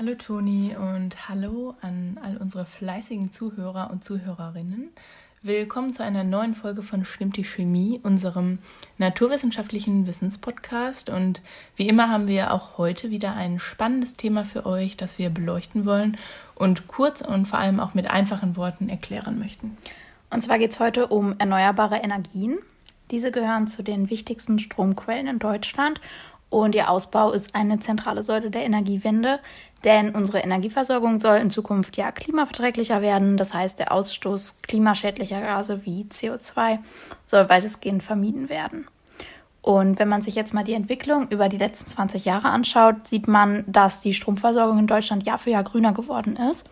Hallo Toni und hallo an all unsere fleißigen Zuhörer und Zuhörerinnen. Willkommen zu einer neuen Folge von Stimmt die Chemie, unserem naturwissenschaftlichen Wissenspodcast. Und wie immer haben wir auch heute wieder ein spannendes Thema für euch, das wir beleuchten wollen und kurz und vor allem auch mit einfachen Worten erklären möchten. Und zwar geht es heute um erneuerbare Energien. Diese gehören zu den wichtigsten Stromquellen in Deutschland und ihr Ausbau ist eine zentrale Säule der Energiewende, denn unsere Energieversorgung soll in Zukunft ja klimaverträglicher werden. Das heißt, der Ausstoß klimaschädlicher Gase wie CO2 soll weitestgehend vermieden werden. Und wenn man sich jetzt mal die Entwicklung über die letzten 20 Jahre anschaut, sieht man, dass die Stromversorgung in Deutschland Jahr für Jahr grüner geworden ist.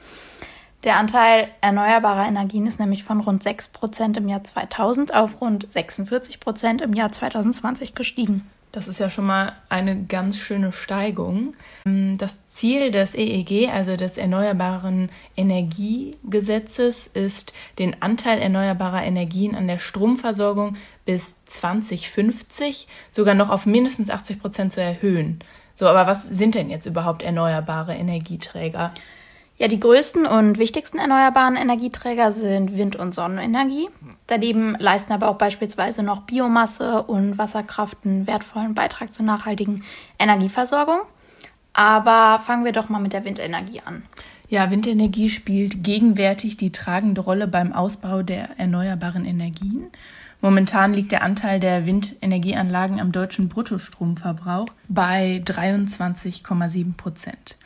Der Anteil erneuerbarer Energien ist nämlich von rund 6 Prozent im Jahr 2000 auf rund 46 Prozent im Jahr 2020 gestiegen. Das ist ja schon mal eine ganz schöne Steigung. Das Ziel des EEG, also des Erneuerbaren Energiegesetzes, ist, den Anteil erneuerbarer Energien an der Stromversorgung bis 2050 sogar noch auf mindestens 80 Prozent zu erhöhen. So, aber was sind denn jetzt überhaupt erneuerbare Energieträger? Ja, die größten und wichtigsten erneuerbaren Energieträger sind Wind- und Sonnenenergie. Daneben leisten aber auch beispielsweise noch Biomasse und Wasserkraft einen wertvollen Beitrag zur nachhaltigen Energieversorgung. Aber fangen wir doch mal mit der Windenergie an. Ja, Windenergie spielt gegenwärtig die tragende Rolle beim Ausbau der erneuerbaren Energien. Momentan liegt der Anteil der Windenergieanlagen am deutschen Bruttostromverbrauch bei 23,7 Prozent.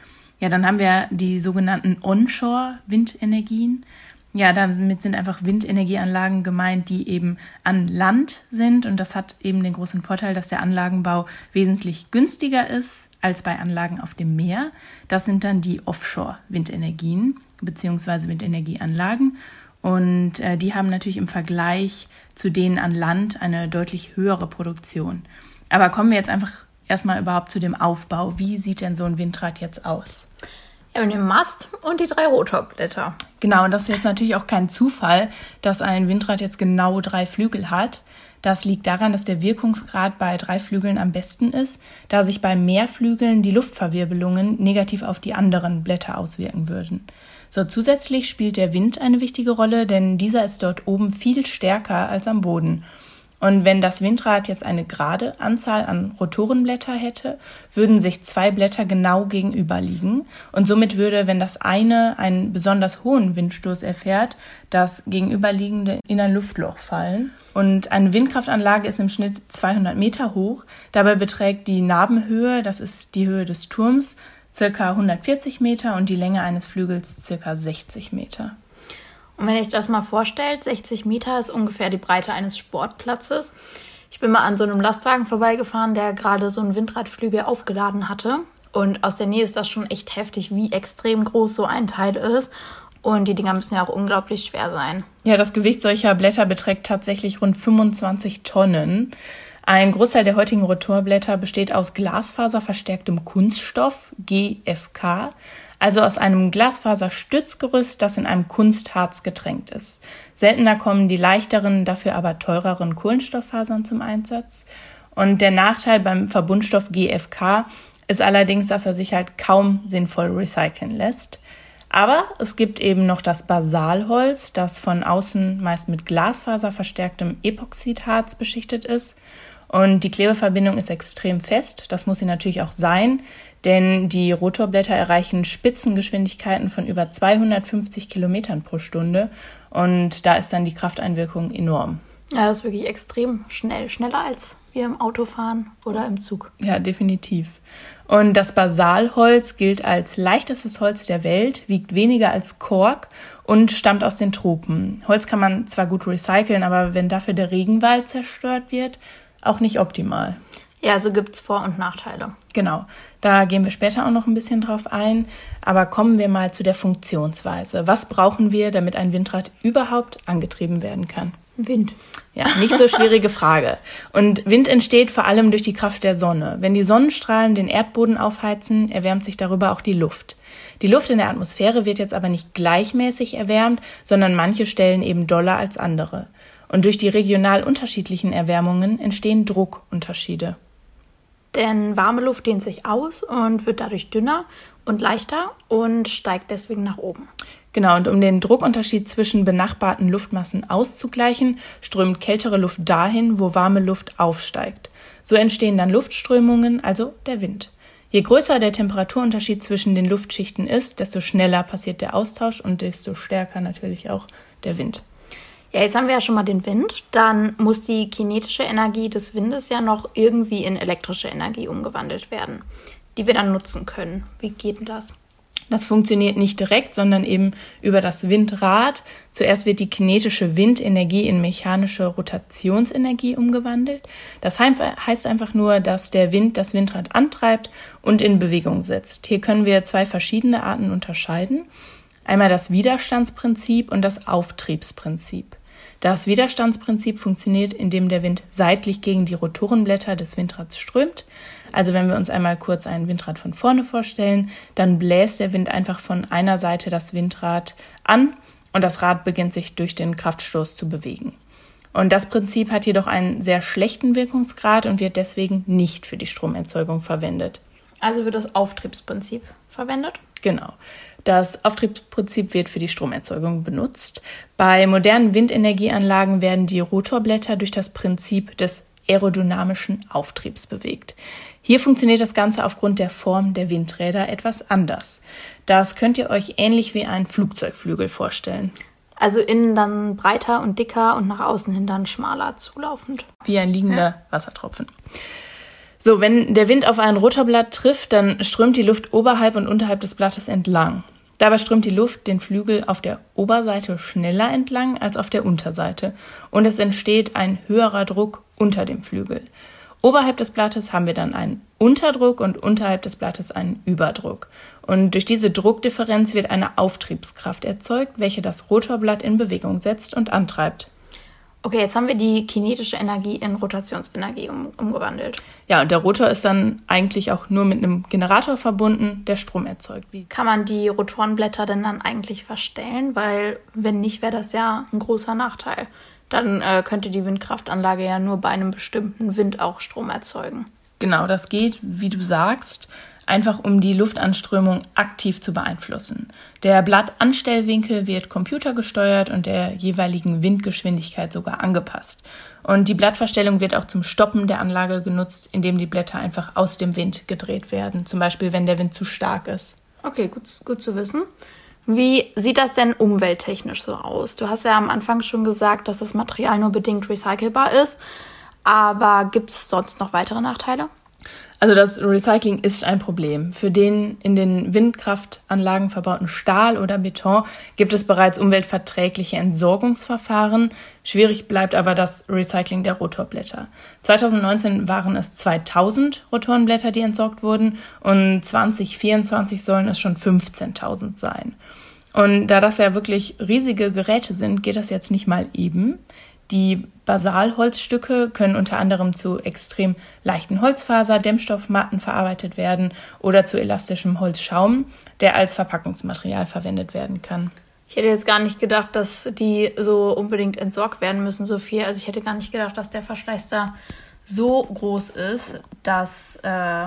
Ja, dann haben wir die sogenannten Onshore-Windenergien. Ja, damit sind einfach Windenergieanlagen gemeint, die eben an Land sind. Und das hat eben den großen Vorteil, dass der Anlagenbau wesentlich günstiger ist als bei Anlagen auf dem Meer. Das sind dann die Offshore-Windenergien beziehungsweise Windenergieanlagen. Und äh, die haben natürlich im Vergleich zu denen an Land eine deutlich höhere Produktion. Aber kommen wir jetzt einfach erstmal überhaupt zu dem Aufbau. Wie sieht denn so ein Windrad jetzt aus? Ja, und den Mast und die drei Rotorblätter. Genau, und das ist jetzt natürlich auch kein Zufall, dass ein Windrad jetzt genau drei Flügel hat. Das liegt daran, dass der Wirkungsgrad bei drei Flügeln am besten ist, da sich bei mehr Flügeln die Luftverwirbelungen negativ auf die anderen Blätter auswirken würden. So zusätzlich spielt der Wind eine wichtige Rolle, denn dieser ist dort oben viel stärker als am Boden und wenn das Windrad jetzt eine gerade Anzahl an Rotorenblätter hätte, würden sich zwei Blätter genau gegenüber liegen. Und somit würde, wenn das eine einen besonders hohen Windstoß erfährt, das gegenüberliegende in ein Luftloch fallen. Und eine Windkraftanlage ist im Schnitt 200 Meter hoch. Dabei beträgt die Nabenhöhe, das ist die Höhe des Turms, circa 140 Meter und die Länge eines Flügels circa 60 Meter. Und wenn ich das mal vorstellt, 60 Meter ist ungefähr die Breite eines Sportplatzes. Ich bin mal an so einem Lastwagen vorbeigefahren, der gerade so einen Windradflügel aufgeladen hatte. Und aus der Nähe ist das schon echt heftig, wie extrem groß so ein Teil ist. Und die Dinger müssen ja auch unglaublich schwer sein. Ja, das Gewicht solcher Blätter beträgt tatsächlich rund 25 Tonnen. Ein Großteil der heutigen Rotorblätter besteht aus glasfaserverstärktem Kunststoff, GFK, also aus einem Glasfaserstützgerüst, das in einem Kunstharz getränkt ist. Seltener kommen die leichteren, dafür aber teureren Kohlenstofffasern zum Einsatz. Und der Nachteil beim Verbundstoff GFK ist allerdings, dass er sich halt kaum sinnvoll recyceln lässt. Aber es gibt eben noch das Basalholz, das von außen meist mit Glasfaser verstärktem Epoxidharz beschichtet ist. Und die Klebeverbindung ist extrem fest. Das muss sie natürlich auch sein, denn die Rotorblätter erreichen Spitzengeschwindigkeiten von über 250 Kilometern pro Stunde und da ist dann die Krafteinwirkung enorm. Ja, das ist wirklich extrem schnell, schneller als wir im Auto fahren oder im Zug. Ja, definitiv. Und das Basalholz gilt als leichtestes Holz der Welt, wiegt weniger als Kork und stammt aus den Tropen. Holz kann man zwar gut recyceln, aber wenn dafür der Regenwald zerstört wird, auch nicht optimal. Ja, also gibt es Vor- und Nachteile. Genau, da gehen wir später auch noch ein bisschen drauf ein. Aber kommen wir mal zu der Funktionsweise. Was brauchen wir, damit ein Windrad überhaupt angetrieben werden kann? Wind. Ja, nicht so schwierige Frage. Und Wind entsteht vor allem durch die Kraft der Sonne. Wenn die Sonnenstrahlen den Erdboden aufheizen, erwärmt sich darüber auch die Luft. Die Luft in der Atmosphäre wird jetzt aber nicht gleichmäßig erwärmt, sondern manche Stellen eben doller als andere. Und durch die regional unterschiedlichen Erwärmungen entstehen Druckunterschiede. Denn warme Luft dehnt sich aus und wird dadurch dünner und leichter und steigt deswegen nach oben. Genau, und um den Druckunterschied zwischen benachbarten Luftmassen auszugleichen, strömt kältere Luft dahin, wo warme Luft aufsteigt. So entstehen dann Luftströmungen, also der Wind. Je größer der Temperaturunterschied zwischen den Luftschichten ist, desto schneller passiert der Austausch und desto stärker natürlich auch der Wind. Ja, jetzt haben wir ja schon mal den Wind. Dann muss die kinetische Energie des Windes ja noch irgendwie in elektrische Energie umgewandelt werden, die wir dann nutzen können. Wie geht denn das? Das funktioniert nicht direkt, sondern eben über das Windrad. Zuerst wird die kinetische Windenergie in mechanische Rotationsenergie umgewandelt. Das heißt einfach nur, dass der Wind das Windrad antreibt und in Bewegung setzt. Hier können wir zwei verschiedene Arten unterscheiden. Einmal das Widerstandsprinzip und das Auftriebsprinzip. Das Widerstandsprinzip funktioniert, indem der Wind seitlich gegen die Rotorenblätter des Windrads strömt. Also wenn wir uns einmal kurz ein Windrad von vorne vorstellen, dann bläst der Wind einfach von einer Seite das Windrad an und das Rad beginnt sich durch den Kraftstoß zu bewegen. Und das Prinzip hat jedoch einen sehr schlechten Wirkungsgrad und wird deswegen nicht für die Stromerzeugung verwendet. Also wird das Auftriebsprinzip verwendet? Genau. Das Auftriebsprinzip wird für die Stromerzeugung benutzt. Bei modernen Windenergieanlagen werden die Rotorblätter durch das Prinzip des aerodynamischen Auftriebs bewegt. Hier funktioniert das Ganze aufgrund der Form der Windräder etwas anders. Das könnt ihr euch ähnlich wie ein Flugzeugflügel vorstellen. Also innen dann breiter und dicker und nach außen hin dann schmaler zulaufend. Wie ein liegender ja. Wassertropfen. So, wenn der Wind auf ein Rotorblatt trifft, dann strömt die Luft oberhalb und unterhalb des Blattes entlang. Dabei strömt die Luft den Flügel auf der Oberseite schneller entlang als auf der Unterseite und es entsteht ein höherer Druck unter dem Flügel. Oberhalb des Blattes haben wir dann einen Unterdruck und unterhalb des Blattes einen Überdruck. Und durch diese Druckdifferenz wird eine Auftriebskraft erzeugt, welche das Rotorblatt in Bewegung setzt und antreibt. Okay, jetzt haben wir die kinetische Energie in Rotationsenergie um, umgewandelt. Ja, und der Rotor ist dann eigentlich auch nur mit einem Generator verbunden, der Strom erzeugt. Wie Kann man die Rotorenblätter denn dann eigentlich verstellen? Weil wenn nicht, wäre das ja ein großer Nachteil. Dann äh, könnte die Windkraftanlage ja nur bei einem bestimmten Wind auch Strom erzeugen. Genau, das geht, wie du sagst einfach um die Luftanströmung aktiv zu beeinflussen. Der Blattanstellwinkel wird computergesteuert und der jeweiligen Windgeschwindigkeit sogar angepasst. Und die Blattverstellung wird auch zum Stoppen der Anlage genutzt, indem die Blätter einfach aus dem Wind gedreht werden, zum Beispiel wenn der Wind zu stark ist. Okay, gut, gut zu wissen. Wie sieht das denn umwelttechnisch so aus? Du hast ja am Anfang schon gesagt, dass das Material nur bedingt recycelbar ist, aber gibt es sonst noch weitere Nachteile? Also das Recycling ist ein Problem. Für den in den Windkraftanlagen verbauten Stahl oder Beton gibt es bereits umweltverträgliche Entsorgungsverfahren. Schwierig bleibt aber das Recycling der Rotorblätter. 2019 waren es 2000 Rotorenblätter, die entsorgt wurden und 2024 sollen es schon 15.000 sein. Und da das ja wirklich riesige Geräte sind, geht das jetzt nicht mal eben. Die Basalholzstücke können unter anderem zu extrem leichten Holzfaser, Dämmstoffmatten verarbeitet werden oder zu elastischem Holzschaum, der als Verpackungsmaterial verwendet werden kann. Ich hätte jetzt gar nicht gedacht, dass die so unbedingt entsorgt werden müssen, so viel. Also ich hätte gar nicht gedacht, dass der Verschleiß da so groß ist, dass, äh,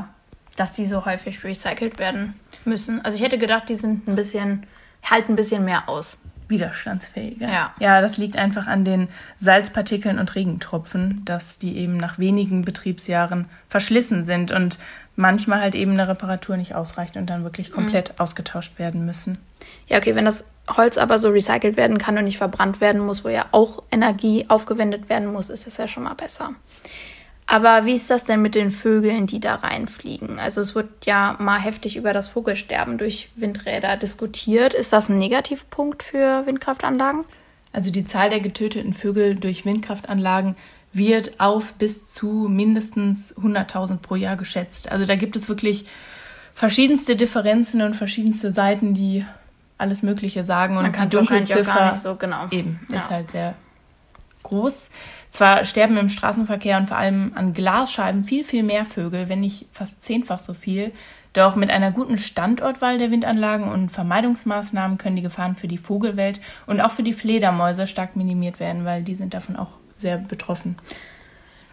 dass die so häufig recycelt werden müssen. Also ich hätte gedacht, die sind ein bisschen, halten ein bisschen mehr aus widerstandsfähiger. Ja. ja, das liegt einfach an den Salzpartikeln und Regentropfen, dass die eben nach wenigen Betriebsjahren verschlissen sind und manchmal halt eben eine Reparatur nicht ausreicht und dann wirklich komplett mhm. ausgetauscht werden müssen. Ja, okay, wenn das Holz aber so recycelt werden kann und nicht verbrannt werden muss, wo ja auch Energie aufgewendet werden muss, ist es ja schon mal besser. Aber wie ist das denn mit den Vögeln, die da reinfliegen? Also es wird ja mal heftig über das Vogelsterben durch Windräder diskutiert. Ist das ein Negativpunkt für Windkraftanlagen? Also die Zahl der getöteten Vögel durch Windkraftanlagen wird auf bis zu mindestens 100.000 pro Jahr geschätzt. Also da gibt es wirklich verschiedenste Differenzen und verschiedenste Seiten, die alles Mögliche sagen. Und die Dunkelziffer so genau. eben ja. ist halt sehr groß. Zwar sterben im Straßenverkehr und vor allem an Glasscheiben viel, viel mehr Vögel, wenn nicht fast zehnfach so viel. Doch mit einer guten Standortwahl der Windanlagen und Vermeidungsmaßnahmen können die Gefahren für die Vogelwelt und auch für die Fledermäuse stark minimiert werden, weil die sind davon auch sehr betroffen.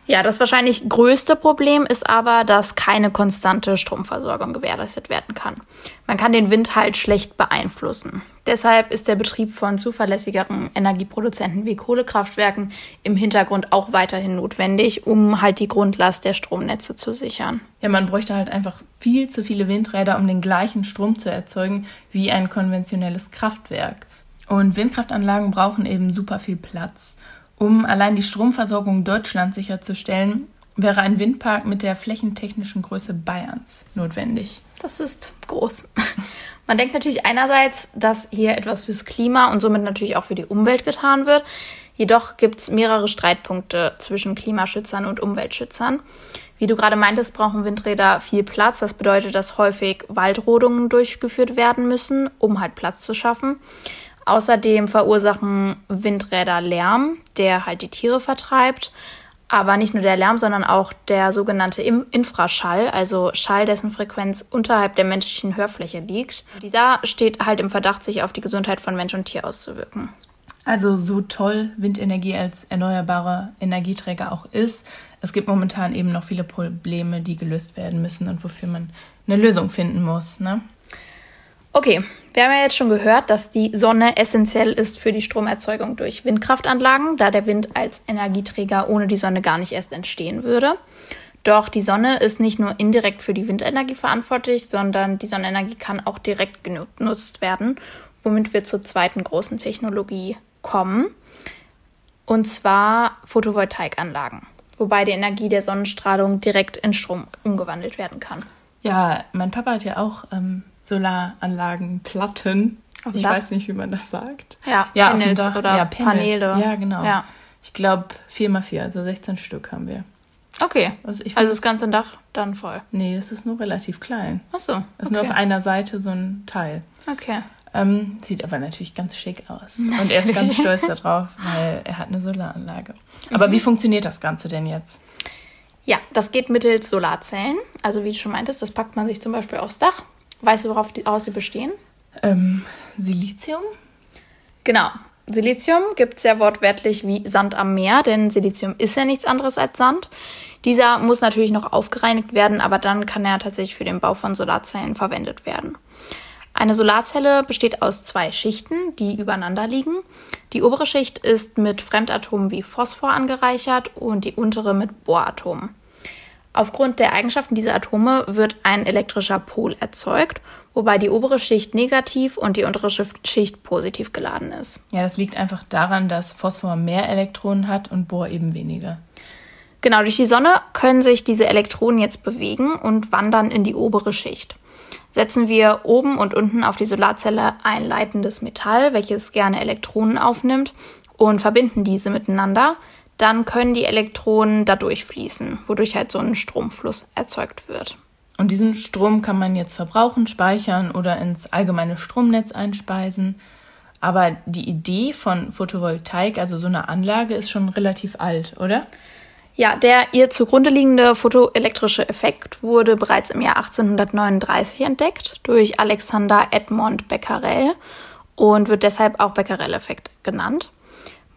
Ja, das wahrscheinlich größte Problem ist aber, dass keine konstante Stromversorgung gewährleistet werden kann. Man kann den Wind halt schlecht beeinflussen. Deshalb ist der Betrieb von zuverlässigeren Energieproduzenten wie Kohlekraftwerken im Hintergrund auch weiterhin notwendig, um halt die Grundlast der Stromnetze zu sichern. Ja, man bräuchte halt einfach viel zu viele Windräder, um den gleichen Strom zu erzeugen wie ein konventionelles Kraftwerk. Und Windkraftanlagen brauchen eben super viel Platz. Um allein die Stromversorgung Deutschlands sicherzustellen, wäre ein Windpark mit der flächentechnischen Größe Bayerns notwendig. Das ist groß. Man denkt natürlich einerseits, dass hier etwas fürs Klima und somit natürlich auch für die Umwelt getan wird. Jedoch gibt es mehrere Streitpunkte zwischen Klimaschützern und Umweltschützern. Wie du gerade meintest, brauchen Windräder viel Platz. Das bedeutet, dass häufig Waldrodungen durchgeführt werden müssen, um halt Platz zu schaffen. Außerdem verursachen Windräder Lärm, der halt die Tiere vertreibt. Aber nicht nur der Lärm, sondern auch der sogenannte Infraschall, also Schall, dessen Frequenz unterhalb der menschlichen Hörfläche liegt. Dieser steht halt im Verdacht, sich auf die Gesundheit von Mensch und Tier auszuwirken. Also so toll Windenergie als erneuerbarer Energieträger auch ist, es gibt momentan eben noch viele Probleme, die gelöst werden müssen und wofür man eine Lösung finden muss. Ne? Okay, wir haben ja jetzt schon gehört, dass die Sonne essentiell ist für die Stromerzeugung durch Windkraftanlagen, da der Wind als Energieträger ohne die Sonne gar nicht erst entstehen würde. Doch die Sonne ist nicht nur indirekt für die Windenergie verantwortlich, sondern die Sonnenenergie kann auch direkt genutzt werden, womit wir zur zweiten großen Technologie kommen, und zwar Photovoltaikanlagen, wobei die Energie der Sonnenstrahlung direkt in Strom umgewandelt werden kann. Ja, mein Papa hat ja auch ähm, Solaranlagen, Platten. Auf ich Dach? weiß nicht, wie man das sagt. Ja, ja Panels oder ja, Paneele. Ja, genau. Ja. Ich glaube 4x4, also 16 Stück haben wir. Okay. Also, also das ganze Dach dann voll? Nee, das ist nur relativ klein. Ach so. Okay. Das ist nur auf einer Seite so ein Teil. Okay. Ähm, sieht aber natürlich ganz schick aus. Und er ist ganz stolz darauf, weil er hat eine Solaranlage. Aber mhm. wie funktioniert das Ganze denn jetzt? Ja, das geht mittels Solarzellen. Also wie du schon meintest, das packt man sich zum Beispiel aufs Dach Weißt du, worauf die aus sie bestehen? Ähm, Silizium? Genau. Silizium gibt es ja wortwörtlich wie Sand am Meer, denn Silizium ist ja nichts anderes als Sand. Dieser muss natürlich noch aufgereinigt werden, aber dann kann er tatsächlich für den Bau von Solarzellen verwendet werden. Eine Solarzelle besteht aus zwei Schichten, die übereinander liegen. Die obere Schicht ist mit Fremdatomen wie Phosphor angereichert und die untere mit Bohratomen. Aufgrund der Eigenschaften dieser Atome wird ein elektrischer Pol erzeugt, wobei die obere Schicht negativ und die untere Schicht positiv geladen ist. Ja, das liegt einfach daran, dass Phosphor mehr Elektronen hat und Bohr eben weniger. Genau, durch die Sonne können sich diese Elektronen jetzt bewegen und wandern in die obere Schicht. Setzen wir oben und unten auf die Solarzelle ein leitendes Metall, welches gerne Elektronen aufnimmt, und verbinden diese miteinander, dann können die Elektronen da durchfließen, wodurch halt so ein Stromfluss erzeugt wird. Und diesen Strom kann man jetzt verbrauchen, speichern oder ins allgemeine Stromnetz einspeisen. Aber die Idee von Photovoltaik, also so einer Anlage, ist schon relativ alt, oder? Ja, der ihr zugrunde liegende photoelektrische Effekt wurde bereits im Jahr 1839 entdeckt durch Alexander Edmond Becquerel und wird deshalb auch Becquerel-Effekt genannt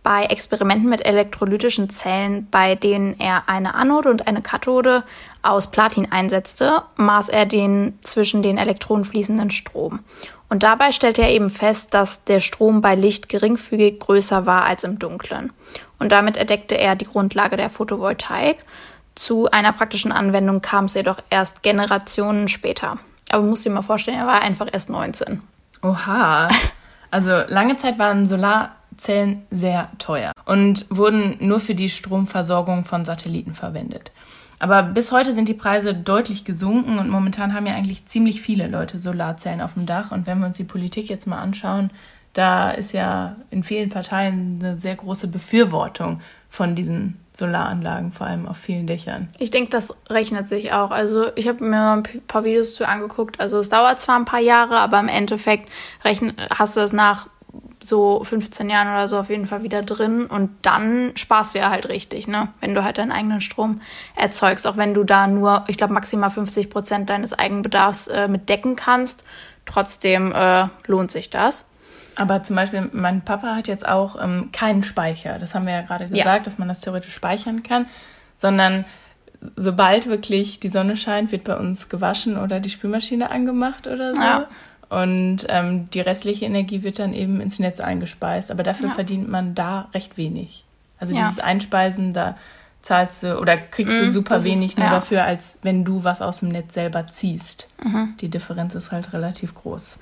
bei Experimenten mit elektrolytischen Zellen, bei denen er eine Anode und eine Kathode aus Platin einsetzte, maß er den zwischen den Elektronen fließenden Strom. Und dabei stellte er eben fest, dass der Strom bei Licht geringfügig größer war als im Dunklen. Und damit entdeckte er die Grundlage der Photovoltaik. Zu einer praktischen Anwendung kam es jedoch erst Generationen später. Aber man muss dir mal vorstellen, er war einfach erst 19. Oha. Also lange Zeit waren Solar Zellen sehr teuer und wurden nur für die Stromversorgung von Satelliten verwendet. Aber bis heute sind die Preise deutlich gesunken und momentan haben ja eigentlich ziemlich viele Leute Solarzellen auf dem Dach. Und wenn wir uns die Politik jetzt mal anschauen, da ist ja in vielen Parteien eine sehr große Befürwortung von diesen Solaranlagen, vor allem auf vielen Dächern. Ich denke, das rechnet sich auch. Also ich habe mir ein paar Videos zu angeguckt. Also es dauert zwar ein paar Jahre, aber im Endeffekt rechn hast du es nach so 15 Jahren oder so auf jeden Fall wieder drin und dann sparst du ja halt richtig, ne? Wenn du halt deinen eigenen Strom erzeugst, auch wenn du da nur, ich glaube, maximal 50 Prozent deines Eigenbedarfs äh, mit decken kannst, trotzdem äh, lohnt sich das. Aber zum Beispiel, mein Papa hat jetzt auch ähm, keinen Speicher. Das haben wir ja gerade gesagt, ja. dass man das theoretisch speichern kann, sondern sobald wirklich die Sonne scheint, wird bei uns gewaschen oder die Spülmaschine angemacht oder so. Ja. Und ähm, die restliche Energie wird dann eben ins Netz eingespeist. Aber dafür ja. verdient man da recht wenig. Also ja. dieses Einspeisen, da zahlst du oder kriegst du mm, super wenig ist, nur dafür, als wenn du was aus dem Netz selber ziehst. Mhm. Die Differenz ist halt relativ groß.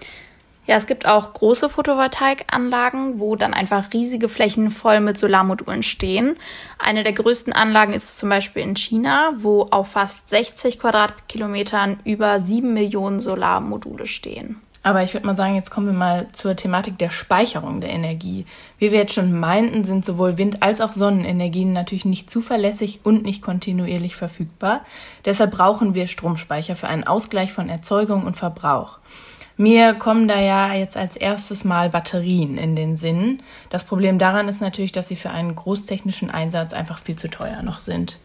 Ja, es gibt auch große Photovoltaikanlagen, wo dann einfach riesige Flächen voll mit Solarmodulen stehen. Eine der größten Anlagen ist zum Beispiel in China, wo auf fast 60 Quadratkilometern über 7 Millionen Solarmodule stehen. Aber ich würde mal sagen, jetzt kommen wir mal zur Thematik der Speicherung der Energie. Wie wir jetzt schon meinten, sind sowohl Wind- als auch Sonnenenergien natürlich nicht zuverlässig und nicht kontinuierlich verfügbar. Deshalb brauchen wir Stromspeicher für einen Ausgleich von Erzeugung und Verbrauch. Mir kommen da ja jetzt als erstes mal Batterien in den Sinn. Das Problem daran ist natürlich, dass sie für einen großtechnischen Einsatz einfach viel zu teuer noch sind.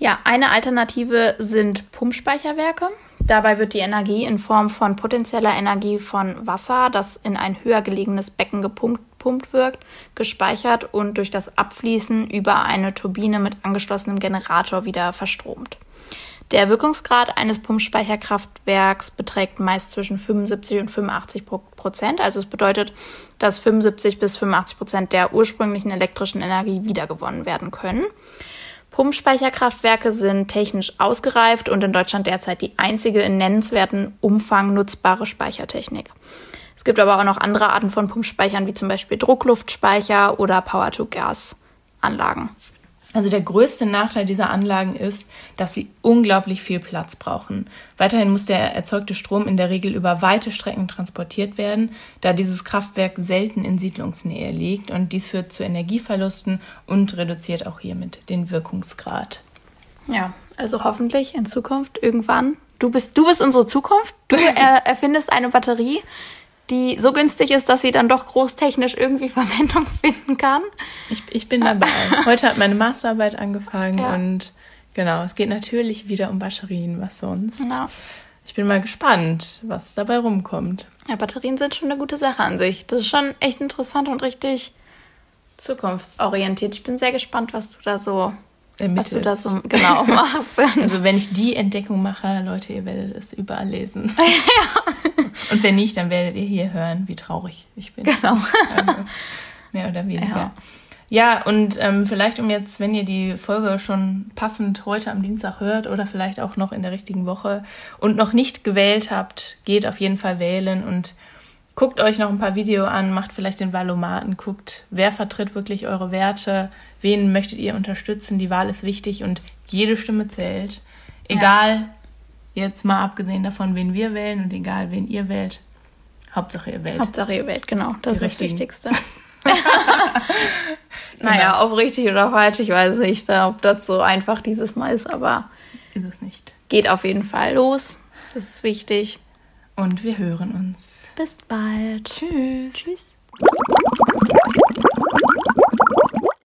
Ja, eine Alternative sind Pumpspeicherwerke. Dabei wird die Energie in Form von potenzieller Energie von Wasser, das in ein höher gelegenes Becken gepumpt wird, gespeichert und durch das Abfließen über eine Turbine mit angeschlossenem Generator wieder verstromt. Der Wirkungsgrad eines Pumpspeicherkraftwerks beträgt meist zwischen 75 und 85 Prozent. Also es bedeutet, dass 75 bis 85 Prozent der ursprünglichen elektrischen Energie wiedergewonnen werden können. Pumpspeicherkraftwerke sind technisch ausgereift und in Deutschland derzeit die einzige in nennenswerten Umfang nutzbare Speichertechnik. Es gibt aber auch noch andere Arten von Pumpspeichern, wie zum Beispiel Druckluftspeicher oder Power-to-Gas-Anlagen. Also der größte Nachteil dieser Anlagen ist, dass sie unglaublich viel Platz brauchen. Weiterhin muss der erzeugte Strom in der Regel über weite Strecken transportiert werden, da dieses Kraftwerk selten in Siedlungsnähe liegt und dies führt zu Energieverlusten und reduziert auch hiermit den Wirkungsgrad. Ja, also hoffentlich in Zukunft irgendwann. Du bist, du bist unsere Zukunft. Du er, erfindest eine Batterie, die so günstig ist, dass sie dann doch großtechnisch irgendwie Verwendung finden kann. Ich, ich bin dabei. Heute hat meine Masterarbeit angefangen ja. und genau, es geht natürlich wieder um Batterien, was sonst. Ja. Ich bin mal gespannt, was dabei rumkommt. Ja, Batterien sind schon eine gute Sache an sich. Das ist schon echt interessant und richtig zukunftsorientiert. Ich bin sehr gespannt, was du da so was du da so genau machst. Also wenn ich die Entdeckung mache, Leute, ihr werdet es überall lesen. ja. Und wenn nicht, dann werdet ihr hier hören, wie traurig ich bin. Genau. Also, mehr oder weniger. Ja. Ja, und ähm, vielleicht um jetzt, wenn ihr die Folge schon passend heute am Dienstag hört oder vielleicht auch noch in der richtigen Woche und noch nicht gewählt habt, geht auf jeden Fall wählen und guckt euch noch ein paar Videos an, macht vielleicht den Wahlomaten, guckt, wer vertritt wirklich eure Werte, wen möchtet ihr unterstützen. Die Wahl ist wichtig und jede Stimme zählt. Egal, ja. jetzt mal abgesehen davon, wen wir wählen und egal, wen ihr wählt. Hauptsache ihr wählt. Hauptsache ihr wählt, genau. Das Die ist richtigen. das Wichtigste. naja, genau. ob richtig oder falsch, ich weiß nicht, ob das so einfach dieses Mal ist, aber ist es nicht. Geht auf jeden Fall los. Das ist wichtig. Und wir hören uns. Bis bald. Tschüss. Tschüss.